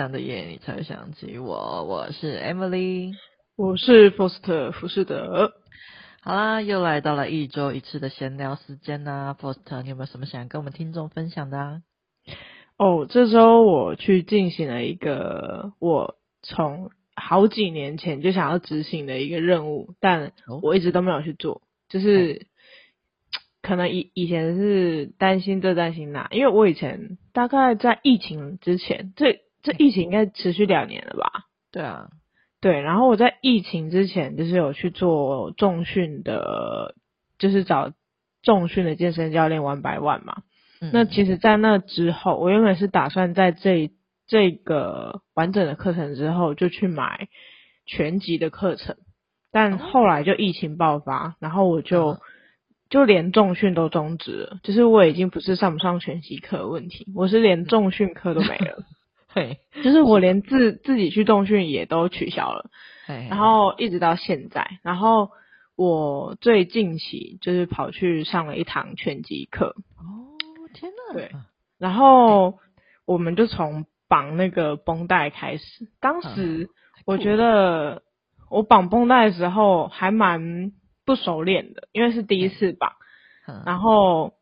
这样的夜，你才想起我。我是 Emily，我是 Foster 福士德。好啦，又来到了一周一次的闲聊时间啦。Foster，你有没有什么想跟我们听众分享的啊？哦，这周我去进行了一个我从好几年前就想要执行的一个任务，但我一直都没有去做，就是。可能以以前是担心这担心那，因为我以前大概在疫情之前，这这疫情应该持续两年了吧？对啊，对。然后我在疫情之前就是有去做重训的，就是找重训的健身教练玩百万嘛。嗯。那其实，在那之后，我原本是打算在这这个完整的课程之后就去买全集的课程，但后来就疫情爆发，然后我就。嗯就连重训都终止了，就是我已经不是上不上全息课的问题，我是连重训课都没了。嘿，就是我连自自己去重训也都取消了。然后一直到现在，然后我最近期就是跑去上了一堂拳击课。哦，天呐。对，然后我们就从绑那个绷带开始。当时我觉得我绑绷带的时候还蛮。不熟练的，因为是第一次绑，嗯，然后，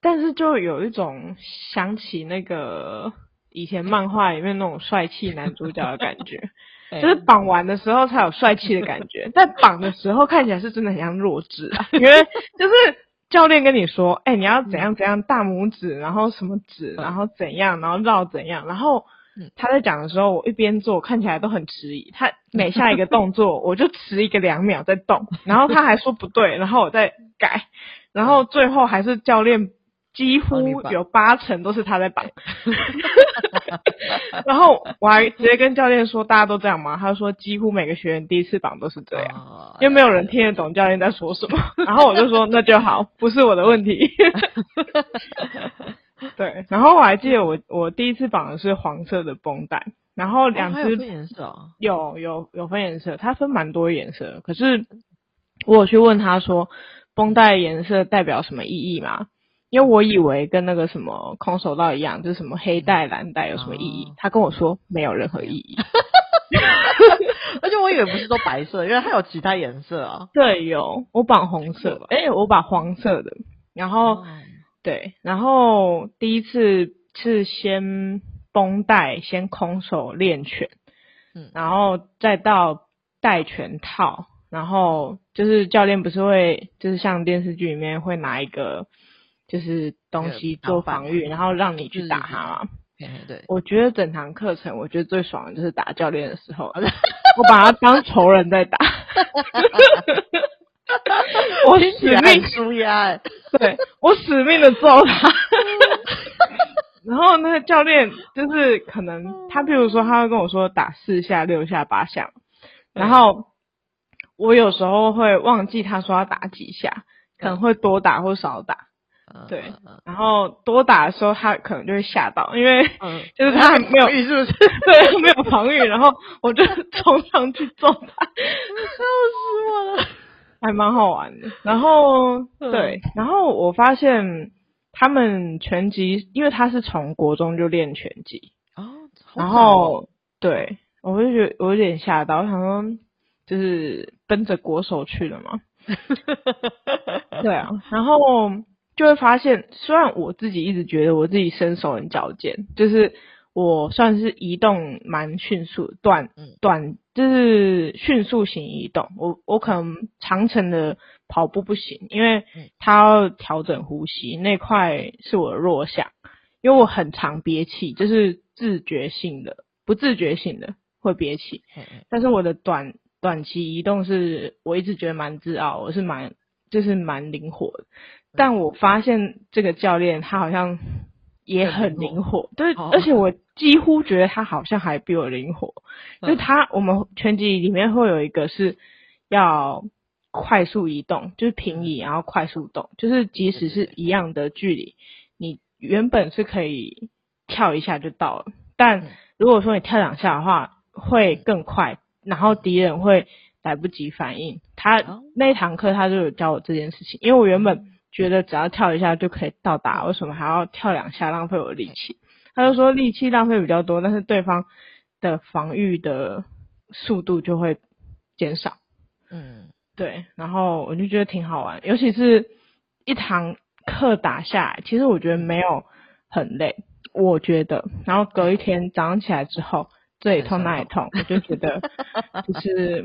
但是就有一种想起那个以前漫画里面那种帅气男主角的感觉，就是绑完的时候才有帅气的感觉，在绑的时候看起来是真的很像弱智啊，因为就是教练跟你说，哎，你要怎样怎样，大拇指，然后什么指，然后怎样，然后绕怎样，然后。他在讲的时候，我一边做，看起来都很迟疑。他每下一个动作，我就迟一个两秒在动，然后他还说不对，然后我再改，然后最后还是教练几乎有八成都是他在绑。然后我还直接跟教练说：“大家都这样吗？”他说：“几乎每个学员第一次绑都是这样，因为没有人听得懂教练在说什么。”然后我就说：“那就好，不是我的问题。”对，然后我还记得我我第一次绑的是黄色的绷带，然后两只、哦、有分颜色、哦、有有有分颜色，它分蛮多颜色。可是我有去问他说，绷带颜色代表什么意义吗？因为我以为跟那个什么空手道一样，就是什么黑带蓝带有什么意义？他跟我说没有任何意义，而且我以为不是都白色，因为它有其他颜色啊。对，有我绑红色，哎，我绑黄色的，然后。嗯对，然后第一次是先绷带，先空手练拳，嗯，然后再到戴拳套，然后就是教练不是会，就是像电视剧里面会拿一个就是东西做防御，然后让你去打他嘛。对对，我觉得整堂课程，我觉得最爽的就是打教练的时候，我把他当仇人在打。我使命输压，对，我使命的揍他。然后那个教练就是可能他，比如说他会跟我说打四下、六下、八下，然后我有时候会忘记他说要打几下，可能会多打或少打。对，然后多打的时候他可能就会吓到，因为 就是他还没有预，是不是？对，没有防御，然后我就冲上去揍他，笑死我了。还蛮好玩的，然后对，然后我发现他们拳击，因为他是从国中就练拳击。哦，然后对，我就觉得我有点吓到，我想说就是奔着国手去了嘛，对啊，然后就会发现，虽然我自己一直觉得我自己身手很矫健，就是。我算是移动蛮迅速，短短就是迅速型移动。我我可能长程的跑步不行，因为它要调整呼吸那块是我的弱项。因为我很常憋气，就是自觉性的、不自觉性的会憋气。但是我的短短期移动是我一直觉得蛮自傲，我是蛮就是蛮灵活的。但我发现这个教练他好像。也很灵活，对，而且我几乎觉得他好像还比我灵活。就是他，我们拳击里面会有一个是要快速移动，就是平移然后快速动，就是即使是一样的距离，你原本是可以跳一下就到了，但如果说你跳两下的话，会更快，然后敌人会来不及反应。他那一堂课他就有教我这件事情，因为我原本。觉得只要跳一下就可以到达，为什么还要跳两下浪费我的力气？他就说力气浪费比较多，但是对方的防御的速度就会减少。嗯，对，然后我就觉得挺好玩，尤其是一堂课打下来，其实我觉得没有很累，我觉得。然后隔一天早上起来之后，这里痛那里痛，我就觉得 就是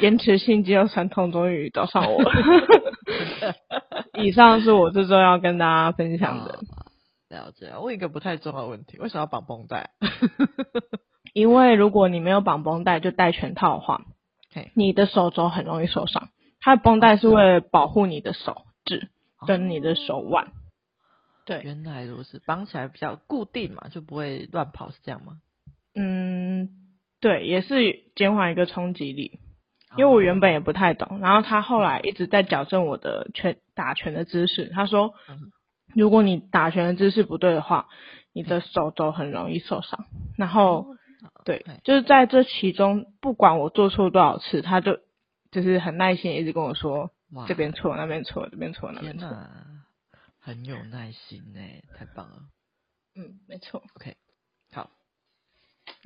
延迟性肌肉酸痛终于找上我了。以上是我这周要跟大家分享的。了解，问一个不太重要的问题，为什么要绑绷带？因为如果你没有绑绷带，就戴全套的话.你的手肘很容易受伤。它的绷带是为了保护你的手指跟你的手腕。哦、对，原来如此，绑起来比较固定嘛，就不会乱跑，是这样吗？嗯，对，也是减缓一个冲击力。因为我原本也不太懂，然后他后来一直在矫正我的拳打拳的姿势。他说，如果你打拳的姿势不对的话，你的手肘很容易受伤。然后，对，就是在这其中，不管我做错多少次，他就就是很耐心一直跟我说，这边错，那边错，这边错，那边错。很有耐心呢，太棒了。嗯，没错。OK，好，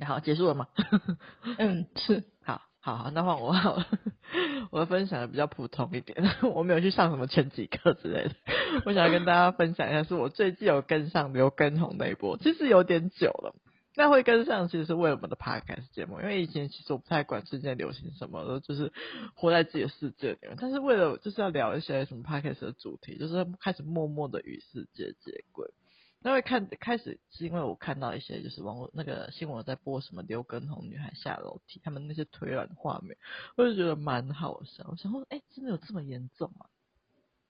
好，结束了吗？嗯，是。好。好，好，那换我好了。我分享的比较普通一点，我没有去上什么前几课之类的。我想要跟大家分享一下，是我最近有跟上刘畊宏那一波，其实有点久了。那会跟上，其实是为了我们的 podcast 节目，因为以前其实我不太管世界流行什么的，就是活在自己的世界里面。但是为了就是要聊一些什么 podcast 的主题，就是开始默默的与世界接轨。那会看开始是因为我看到一些就是网络那个新闻在播什么刘畊宏女孩下楼梯，他们那些腿软的画面，我就觉得蛮好笑。我想说，哎、真的有这么严重吗？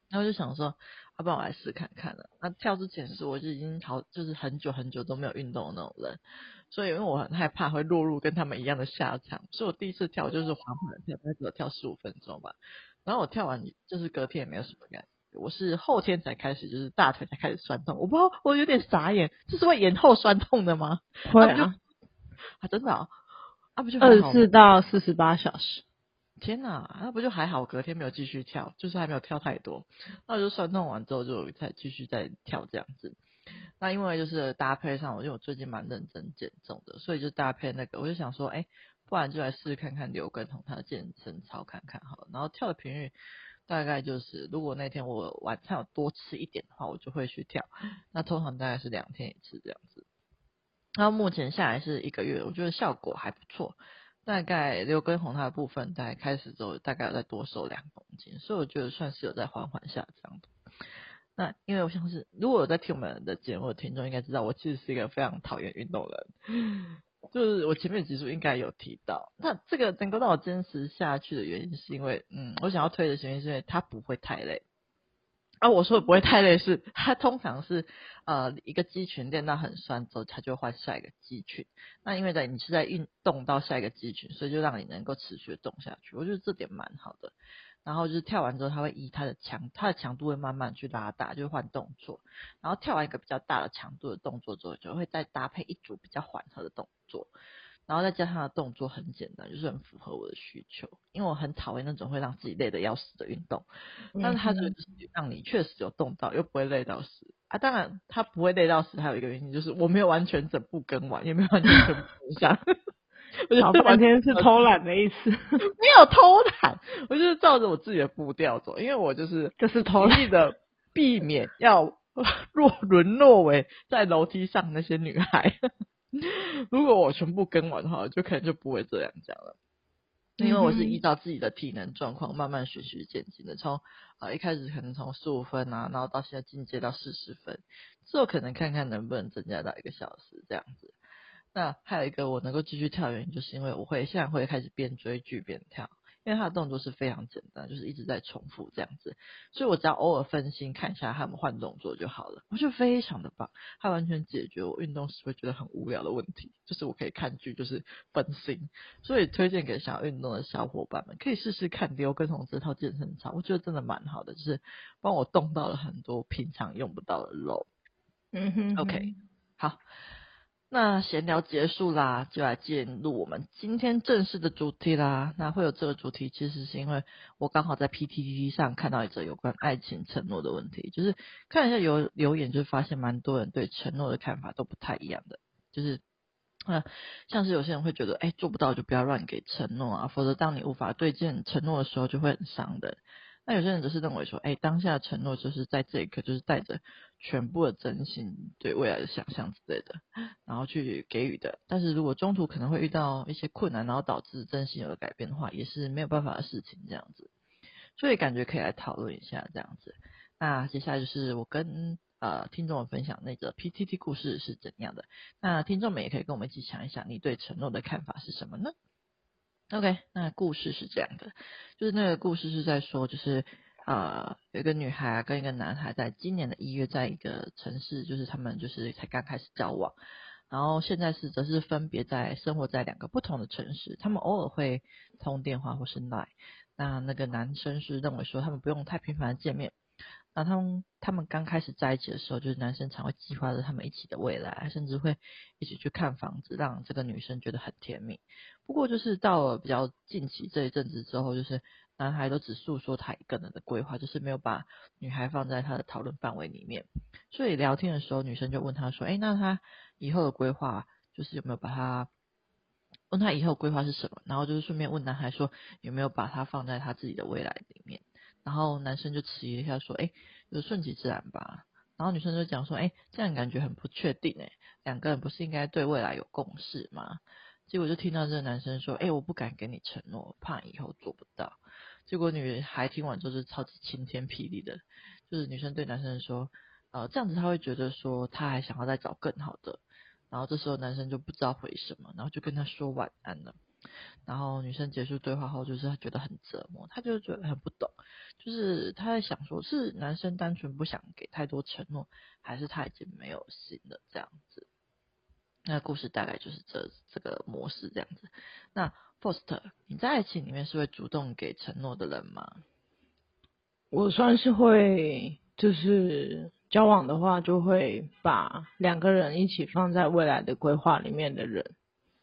然后就想说，要、不然我来试看看了。那跳之前是我就已经好，就是很久很久都没有运动的那种人，所以因为我很害怕会落入跟他们一样的下场，所以我第一次跳就是缓缓跳，大概只有跳十五分钟吧。然后我跳完就是隔天也没有什么感觉。我是后天才开始，就是大腿才开始酸痛，我不知道，我有点傻眼，这是会延后酸痛的吗？会啊，啊真的啊，啊不就二十四到四十八小时？天哪，那不就还好？隔天没有继续跳，就是还没有跳太多，那我就酸痛完之后就再继续再跳这样子。那因为就是搭配上，我因为我最近蛮认真减重的，所以就搭配那个，我就想说，哎，不然就来试试看看刘畊宏他的健身操看看好了，然后跳的频率。大概就是，如果那天我晚餐有多吃一点的话，我就会去跳。那通常大概是两天一次这样子。那目前下来是一个月，我觉得效果还不错。大概刘畊宏他的部分，在开始之后，大概有再多瘦两公斤，所以我觉得算是有在缓缓下降的。那因为我像是，如果有在听我们的节目的听众，应该知道我其实是一个非常讨厌运动的人。就是我前面几组应该有提到，那这个能够让我坚持下去的原因，是因为，嗯，我想要推的原因是因为它不会太累。啊、我说的不会太累是，它通常是，呃，一个肌群练到很酸之后，它就换下一个肌群。那因为在你是在运动到下一个肌群，所以就让你能够持续的动下去。我觉得这点蛮好的。然后就是跳完之后，他会以他的强，他的强度会慢慢去拉大，就换动作。然后跳完一个比较大的强度的动作之后，就会再搭配一组比较缓和的动作。然后再加上他的动作很简单，就是很符合我的需求。因为我很讨厌那种会让自己累得要死的运动，但是它就是让你确实有动到，又不会累到死啊。当然，它不会累到死，还有一个原因就是我没有完全整部跟完，也没有完全全部跟上。我就完全是偷懒的意思，没有偷懒，我就是照着我自己的步调走，因为我就是就是同意的避免要 落沦落为在楼梯上那些女孩。如果我全部跟完的话，就可能就不会这样讲了。因为我是依照自己的体能状况慢慢循序渐进的，从啊一开始可能从十五分啊，然后到现在进阶到四十分，之后可能看看能不能增加到一个小时这样子。那还有一个我能够继续跳的原因，就是因为我会现在会开始边追剧边跳，因为它的动作是非常简单，就是一直在重复这样子，所以我只要偶尔分心看一下他们换动作就好了，我觉得非常的棒，它完全解决我运动时会觉得很无聊的问题，就是我可以看剧就是分心，所以推荐给想要运动的小伙伴们可以试试看刘根红这套健身操，我觉得真的蛮好的，就是帮我动到了很多平常用不到的肉。嗯哼，哼，OK，好。那闲聊结束啦，就来进入我们今天正式的主题啦。那会有这个主题，其实是因为我刚好在 PTT 上看到一则有关爱情承诺的问题，就是看一下有留言，就发现蛮多人对承诺的看法都不太一样的，就是。那像是有些人会觉得，哎，做不到就不要乱给承诺啊，否则当你无法兑现承诺的时候，就会很伤的。那有些人则是认为说，哎，当下的承诺就是在这一刻，就是带着全部的真心对未来的想象之类的，然后去给予的。但是如果中途可能会遇到一些困难，然后导致真心有了改变的话，也是没有办法的事情，这样子。所以感觉可以来讨论一下这样子。那接下来就是我跟。呃，听众分享那个 PTT 故事是怎样的？那听众们也可以跟我们一起想一想，你对承诺的看法是什么呢？OK，那故事是这样的，就是那个故事是在说，就是呃，有一个女孩跟一个男孩在今年的一月，在一个城市，就是他们就是才刚开始交往，然后现在是则是分别在生活在两个不同的城市，他们偶尔会通电话或是来。那那个男生是认为说，他们不用太频繁的见面。那他们他们刚开始在一起的时候，就是男生常会计划着他们一起的未来，甚至会一起去看房子，让这个女生觉得很甜蜜。不过就是到了比较近期这一阵子之后，就是男孩都只诉说他一个人的规划，就是没有把女孩放在他的讨论范围里面。所以聊天的时候，女生就问他说：“哎，那他以后的规划就是有没有把他问他以后规划是什么？”然后就是顺便问男孩说：“有没有把他放在他自己的未来里面？”然后男生就迟疑了一下，说：“哎，就顺其自然吧。”然后女生就讲说：“哎，这样感觉很不确定哎，两个人不是应该对未来有共识吗？”结果就听到这个男生说：“哎，我不敢给你承诺，怕以后做不到。”结果女孩听完之后是超级晴天霹雳的，就是女生对男生说：“呃，这样子他会觉得说他还想要再找更好的。”然后这时候男生就不知道回什么，然后就跟他说晚安了。然后女生结束对话后，就是她觉得很折磨，她就觉得很不懂，就是她在想说，是男生单纯不想给太多承诺，还是他已经没有心了这样子？那故事大概就是这这个模式这样子。那 Foster，你在爱情里面是会主动给承诺的人吗？我算是会，就是交往的话，就会把两个人一起放在未来的规划里面的人。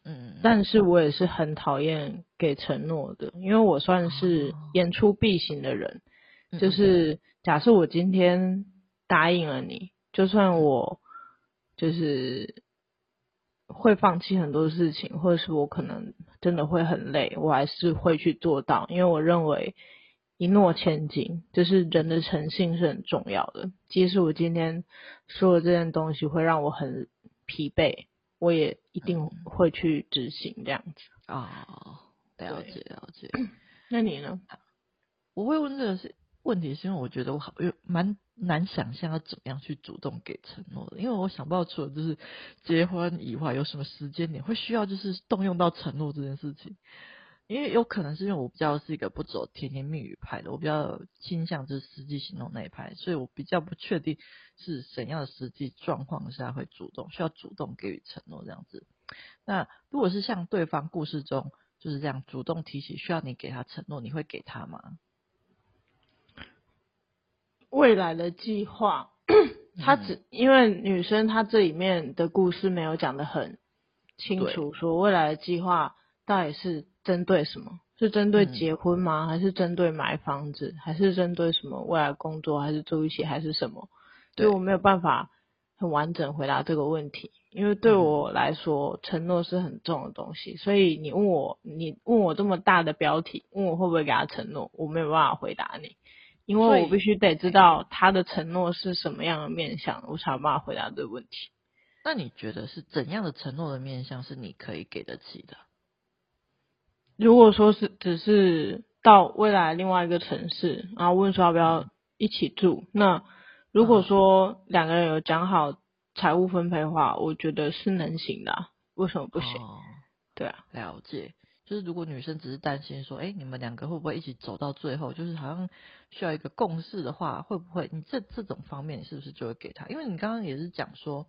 嗯，但是我也是很讨厌给承诺的，因为我算是言出必行的人。哦、就是假设我今天答应了你，就算我就是会放弃很多事情，或者是我可能真的会很累，我还是会去做到，因为我认为一诺千金，就是人的诚信是很重要的。即使我今天说的这件东西会让我很疲惫。我也一定会去执行这样子啊、哦，了解了解。那你呢？我会问这个是问题，是因为我觉得我好又蛮难想象要怎么样去主动给承诺的，因为我想不到除了就是结婚以外，有什么时间点会需要就是动用到承诺这件事情。因为有可能是因为我比较是一个不走甜言蜜语派的，我比较倾向就是实际行动那一派，所以我比较不确定是怎样的实际状况下会主动需要主动给予承诺这样子。那如果是像对方故事中就是这样主动提起需要你给他承诺，你会给他吗？未来的计划，他只因为女生她这里面的故事没有讲的很清楚，说未来的计划到底是。针对什么？是针对结婚吗？嗯、还是针对买房子？还是针对什么未来工作？还是住一起？还是什么？所以，我没有办法很完整回答这个问题，因为对我来说，嗯、承诺是很重的东西。所以你问我，你问我这么大的标题，问我会不会给他承诺，我没有办法回答你，因为我必须得知道他的承诺是什么样的面向，我才有办法回答这个问题。那你觉得是怎样的承诺的面向是你可以给得起的？如果说是只是到未来另外一个城市，然后问说要不要一起住，那如果说两个人有讲好财务分配的话，我觉得是能行的啊，为什么不行？哦，对啊，了解。就是如果女生只是担心说，哎，你们两个会不会一起走到最后，就是好像需要一个共识的话，会不会？你这这种方面，你是不是就会给他？因为你刚刚也是讲说，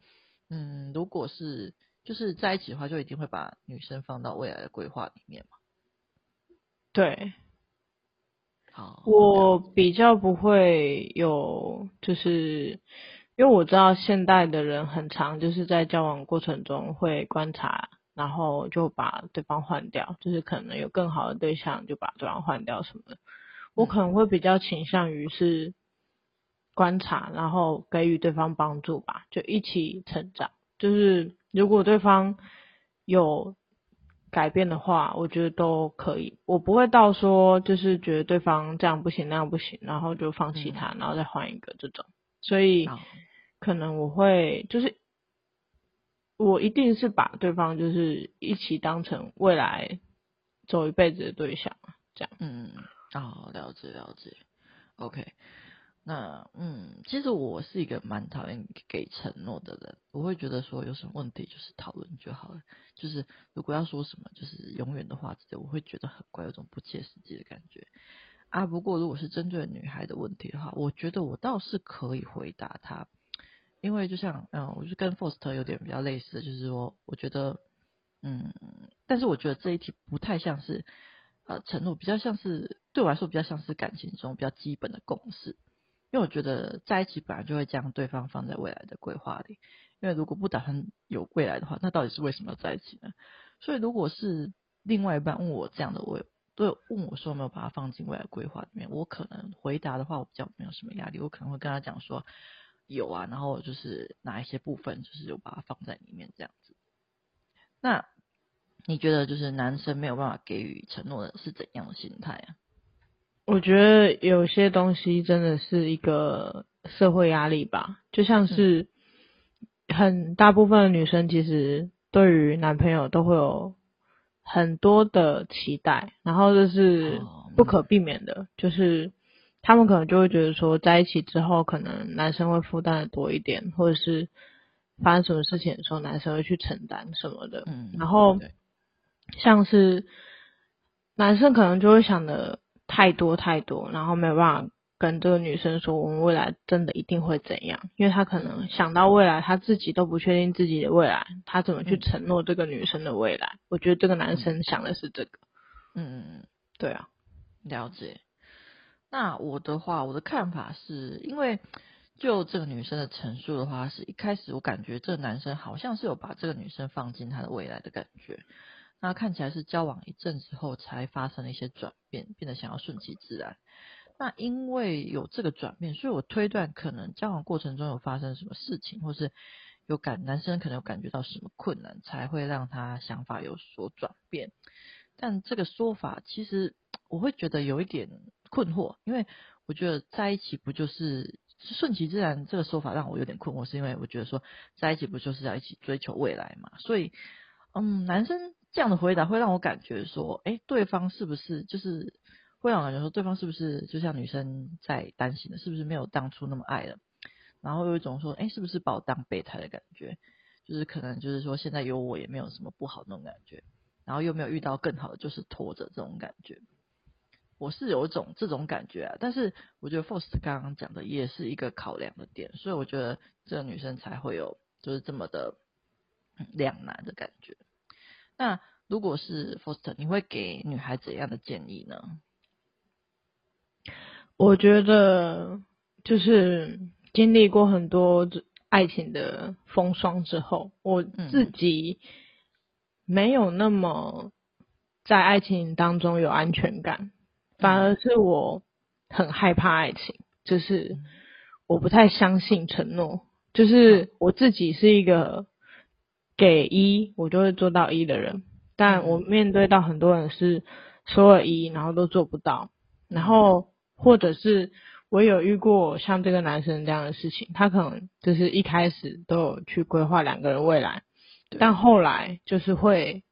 嗯，如果是就是在一起的话，就一定会把女生放到未来的规划里面嘛。对，好，我比较不会有，就是因为我知道现代的人很常就是在交往过程中会观察，然后就把对方换掉，就是可能有更好的对象就把对方换掉什么的。我可能会比较倾向于是观察，然后给予对方帮助吧，就一起成长。就是如果对方有改变的话，我觉得都可以。我不会到说就是觉得对方这样不行那样不行，然后就放弃他，然后再换一个这种。所以。可能我会就是，我一定是把对方就是一起当成未来走一辈子的对象，这样。嗯，哦，了解了解。OK，那嗯，其实我是一个蛮讨厌给承诺的人，我会觉得说有什么问题就是讨论就好了，就是如果要说什么就是永远的话之类，我会觉得很怪，有种不切实际的感觉。啊，不过如果是针对女孩的问题的话，我觉得我倒是可以回答她。因为就像嗯，我就跟 Foster 有点比较类似，就是说，我觉得嗯，但是我觉得这一题不太像是呃承诺，比较像是对我来说比较像是感情中比较基本的共识。因为我觉得在一起本来就会将对方放在未来的规划里，因为如果不打算有未来的话，那到底是为什么要在一起呢？所以如果是另外一半问我这样的，我对问我说有没有把它放进未来规划里面，我可能回答的话，我比较没有什么压力，我可能会跟他讲说。有啊，然后就是哪一些部分，就是有把它放在里面这样子。那你觉得，就是男生没有办法给予承诺的是怎样的心态啊？我觉得有些东西真的是一个社会压力吧，就像是很大部分的女生其实对于男朋友都会有很多的期待，然后这是不可避免的，哦、就是。他们可能就会觉得说，在一起之后，可能男生会负担的多一点，或者是发生什么事情的时候，男生会去承担什么的。嗯，然后像是男生可能就会想的太多太多，然后没有办法跟这个女生说，我们未来真的一定会怎样，因为他可能想到未来，他自己都不确定自己的未来，他怎么去承诺这个女生的未来？我觉得这个男生想的是这个。嗯嗯嗯，对啊，了解。那我的话，我的看法是，因为就这个女生的陈述的话，是一开始我感觉这个男生好像是有把这个女生放进他的未来的感觉。那看起来是交往一阵子后才发生了一些转变，变得想要顺其自然。那因为有这个转变，所以我推断可能交往过程中有发生什么事情，或是有感男生可能有感觉到什么困难，才会让他想法有所转变。但这个说法其实我会觉得有一点。困惑，因为我觉得在一起不就是顺其自然？这个说法让我有点困惑，是因为我觉得说在一起不就是要一起追求未来嘛？所以，嗯，男生这样的回答会让我感觉说，哎，对方是不是就是会让我感觉说，对方是不是就像女生在担心的，是不是没有当初那么爱了？然后有一种说，哎，是不是把我当备胎的感觉？就是可能就是说现在有我也没有什么不好那种感觉，然后又没有遇到更好的，就是拖着这种感觉。我是有一种这种感觉啊，但是我觉得 Faust 刚刚讲的也是一个考量的点，所以我觉得这个女生才会有就是这么的两难的感觉。那如果是 Faust，你会给女孩怎样的建议呢？我觉得就是经历过很多爱情的风霜之后，我自己没有那么在爱情当中有安全感。反而是我很害怕爱情，就是我不太相信承诺，就是我自己是一个给一我就会做到一的人，但我面对到很多人是说了一然后都做不到，然后或者是我有遇过像这个男生这样的事情，他可能就是一开始都有去规划两个人未来，但后来就是会。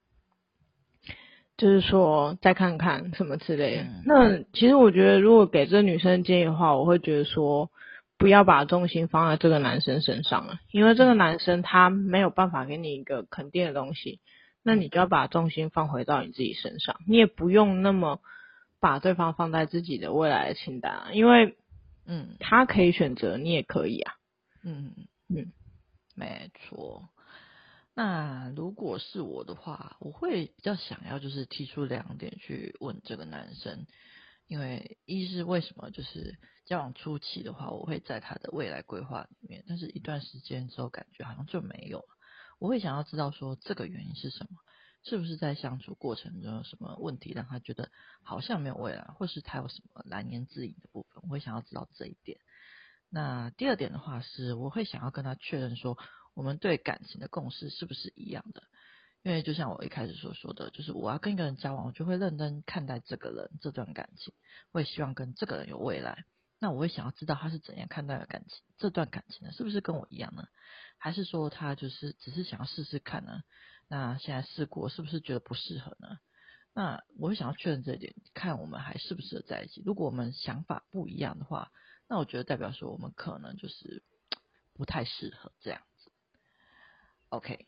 就是说，再看看什么之类的。嗯、那其实我觉得，如果给这个女生建议的话，我会觉得说，不要把重心放在这个男生身上了，因为这个男生他没有办法给你一个肯定的东西，那你就要把重心放回到你自己身上。你也不用那么把对方放在自己的未来的清单啊，因为，嗯，他可以选择，你也可以啊。嗯嗯，没错。那如果是我的话，我会比较想要就是提出两点去问这个男生，因为一是为什么就是交往初期的话，我会在他的未来规划里面，但是一段时间之后感觉好像就没有了。我会想要知道说这个原因是什么，是不是在相处过程中有什么问题让他觉得好像没有未来，或是他有什么难言之隐的部分，我会想要知道这一点。那第二点的话是，我会想要跟他确认说，我们对感情的共识是不是一样的。因为就像我一开始所说的，就是我要跟一个人交往，我就会认真看待这个人这段感情，我也希望跟这个人有未来。那我会想要知道他是怎样看待的感情，这段感情呢，是不是跟我一样呢？还是说他就是只是想要试试看呢？那现在试过，是不是觉得不适合呢？那我会想要确认这一点，看我们还适不适合在一起。如果我们想法不一样的话，那我觉得代表说我们可能就是不太适合这样。OK，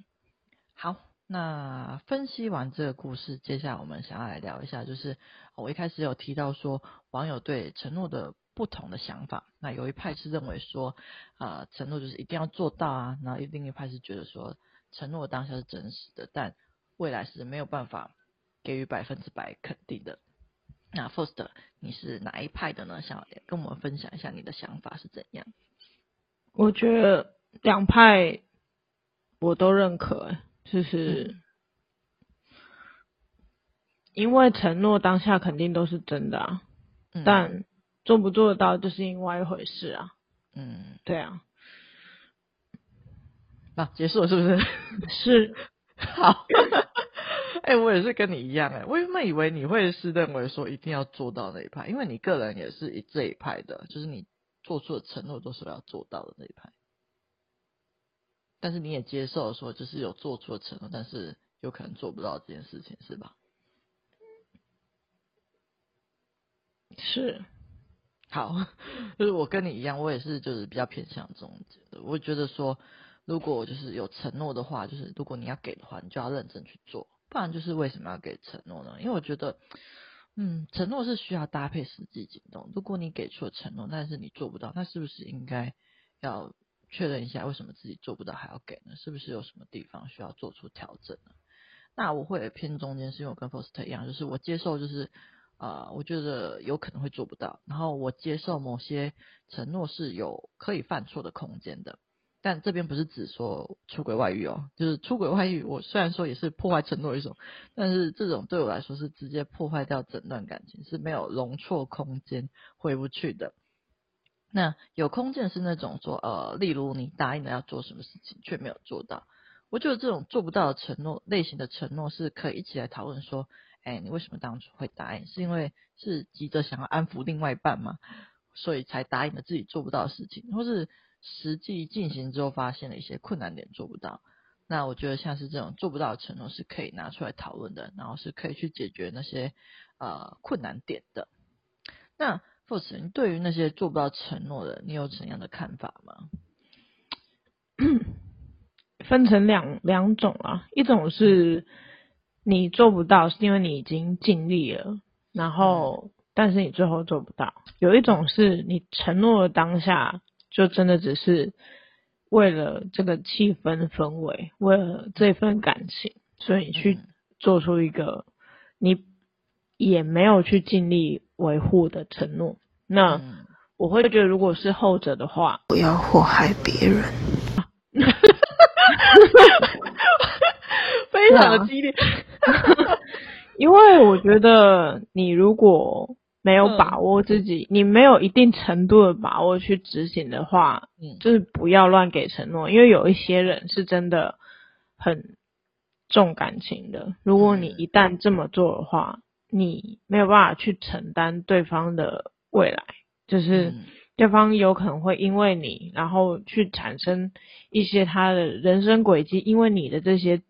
好。那分析完这个故事，接下来我们想要来聊一下，就是我一开始有提到说，网友对承诺的不同的想法。那有一派是认为说，啊、承诺就是一定要做到啊，然后另一派是觉得说，承诺当下是真实的，但未来是没有办法给予百分之百肯定的。那 First，你是哪一派的呢？想跟我们分享一下你的想法是怎样？我觉得两派我都认可、欸。就是，因为承诺当下肯定都是真的啊，嗯、但做不做得到就是另外一回事啊。嗯，对啊。那、啊、结束了是不是？是。好。哎、欸，我也是跟你一样哎、欸，我原本以为你会是认为说一定要做到那一派，因为你个人也是以这一派的，就是你做出的承诺都是要做到的那一派。但是你也接受说，就是有做出的承诺，但是有可能做不到这件事情，是吧？是，好，就是我跟你一样，我也是就是比较偏向这种，我觉得说，如果就是有承诺的话，就是如果你要给的话，你就要认真去做，不然就是为什么要给承诺呢？因为我觉得，嗯，承诺是需要搭配实际行动。如果你给出了承诺，但是你做不到，那是不是应该要？确认一下为什么自己做不到还要给呢？是不是有什么地方需要做出调整呢？那我会偏中间，是因为我跟 Foster 一样，就是我接受，就是、呃，我觉得有可能会做不到，然后我接受某些承诺是有可以犯错的空间的。但这边不是指说出轨外遇哦，就是出轨外遇，我虽然说也是破坏承诺一种，但是这种对我来说是直接破坏掉整段感情，是没有容错空间回不去的。那有空间是那种说，呃，例如你答应了要做什么事情却没有做到，我觉得这种做不到的承诺类型的承诺是可以一起来讨论说，哎，你为什么当初会答应？是因为是急着想要安抚另外一半吗？所以才答应了自己做不到的事情，或是实际进行之后发现了一些困难点做不到？那我觉得像是这种做不到的承诺是可以拿出来讨论的，然后是可以去解决那些呃困难点的。那。Faust，你对于那些做不到承诺的，你有怎样的看法吗？分成两两种啊，一种是你做不到，是因为你已经尽力了，然后但是你最后做不到；有一种是你承诺的当下，就真的只是为了这个气氛氛围，为了这份感情，所以你去做出一个你也没有去尽力。维护的承诺，那我会觉得，如果是后者的话，不要祸害别人，非常的激烈。因为我觉得，你如果没有把握自己，你没有一定程度的把握去执行的话，嗯，就是不要乱给承诺，因为有一些人是真的很重感情的。如果你一旦这么做的话，你没有办法去承担对方的未来，就是对方有可能会因为你，然后去产生一些他的人生轨迹，因为你的这些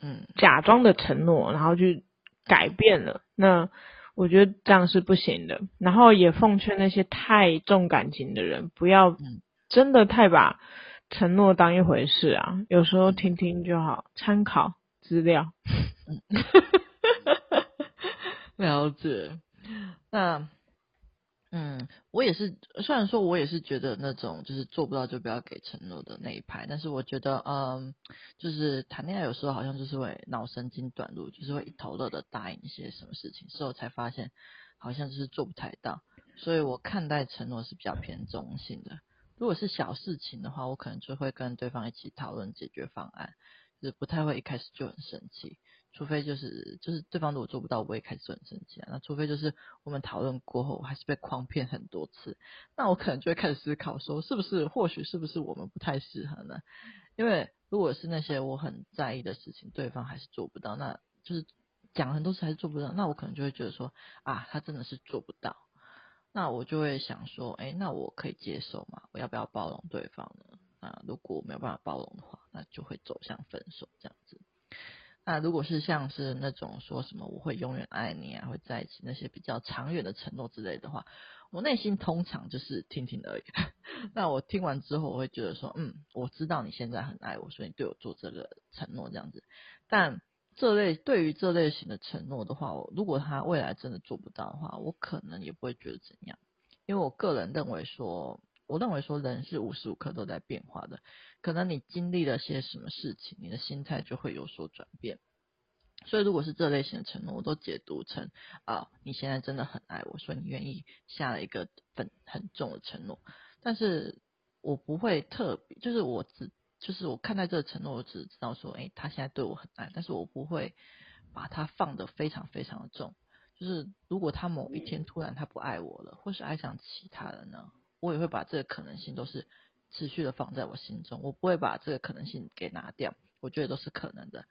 嗯假装的承诺，然后去改变了。那我觉得这样是不行的。然后也奉劝那些太重感情的人，不要真的太把承诺当一回事啊。有时候听听就好，参考资料。了解，那，嗯，我也是，虽然说我也是觉得那种就是做不到就不要给承诺的那一派，但是我觉得，嗯，就是谈恋爱有时候好像就是会脑神经短路，就是会一头热的答应一些什么事情，之后才发现好像就是做不太到，所以我看待承诺是比较偏中性的。如果是小事情的话，我可能就会跟对方一起讨论解决方案，就是不太会一开始就很生气。除非就是就是对方如果做不到，我也开始很生气啊。那除非就是我们讨论过后，我还是被诓骗很多次，那我可能就会开始思考说，是不是或许是不是我们不太适合呢？因为如果是那些我很在意的事情，对方还是做不到，那就是讲很多次还是做不到，那我可能就会觉得说啊，他真的是做不到。那我就会想说，哎，那我可以接受吗？我要不要包容对方呢？啊，如果没有办法包容的话，那就会走向分手这样子。那如果是像是那种说什么我会永远爱你啊，会在一起那些比较长远的承诺之类的话，我内心通常就是听听而已。那我听完之后，我会觉得说，嗯，我知道你现在很爱我，所以你对我做这个承诺这样子。但这类对于这类型的承诺的话，我如果他未来真的做不到的话，我可能也不会觉得怎样，因为我个人认为说。我认为说人是无时无刻都在变化的，可能你经历了些什么事情，你的心态就会有所转变。所以如果是这类型的承诺，我都解读成啊，你现在真的很爱我，所以你愿意下了一个很很重的承诺。但是我不会特别，就是我只就是我看待这个承诺，我只知道说，哎，他现在对我很爱，但是我不会把它放得非常非常的重。就是如果他某一天突然他不爱我了，或是爱上其他人呢？我也会把这个可能性都是持续的放在我心中，我不会把这个可能性给拿掉，我觉得都是可能的。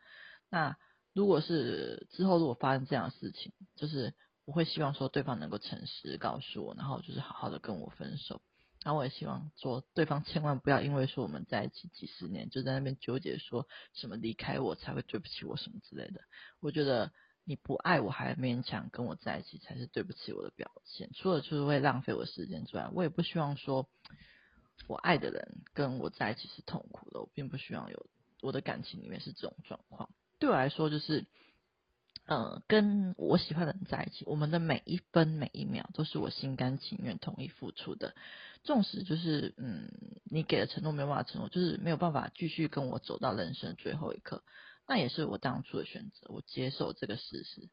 那如果是之后如果发生这样的事情，就是我会希望说对方能够诚实告诉我，然后就是好好的跟我分手。然后我也希望说对方千万不要因为说我们在一起几十年，就在那边纠结说什么离开我才会对不起我什么之类的。我觉得。你不爱我还勉强跟我在一起，才是对不起我的表现。除了就是会浪费我时间之外，我也不希望说我爱的人跟我在一起是痛苦的。我并不希望有我的感情里面是这种状况。对我来说，就是呃，跟我喜欢的人在一起，我们的每一分每一秒都是我心甘情愿同意付出的。纵使就是嗯，你给的承诺没有办法承诺，就是没有办法继续跟我走到人生最后一刻。那也是我当初的选择，我接受这个事实。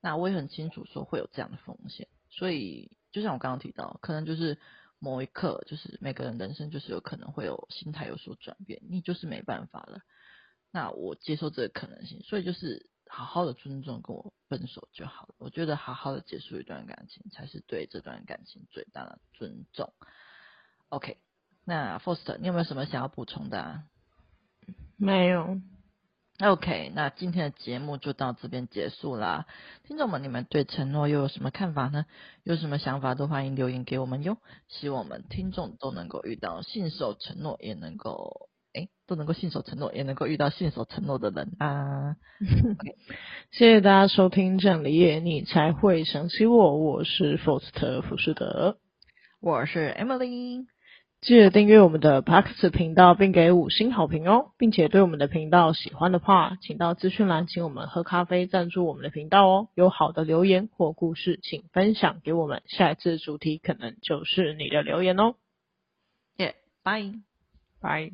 那我也很清楚说会有这样的风险，所以就像我刚刚提到，可能就是某一刻，就是每个人人生就是有可能会有心态有所转变，你就是没办法了。那我接受这个可能性，所以就是好好的尊重跟我分手就好了。我觉得好好的结束一段感情，才是对这段感情最大的尊重。OK，那 Faust，你有没有什么想要补充的啊？没有。OK，那今天的节目就到这边结束啦。听众们，你们对承诺又有什么看法呢？有什么想法都欢迎留言给我们哟。希望我们听众都能够遇到信守承诺，也能够哎，都能够信守承诺，也能够遇到信守承诺的人啊。谢谢大家收听这样的夜，你才会想起我。我是 Faust 福士德，我是 Emily。记得订阅我们的 Parks 频道，并给五星好评哦，并且对我们的频道喜欢的话，请到资讯栏请我们喝咖啡赞助我们的频道哦。有好的留言或故事，请分享给我们，下一次主题可能就是你的留言哦。耶，拜拜。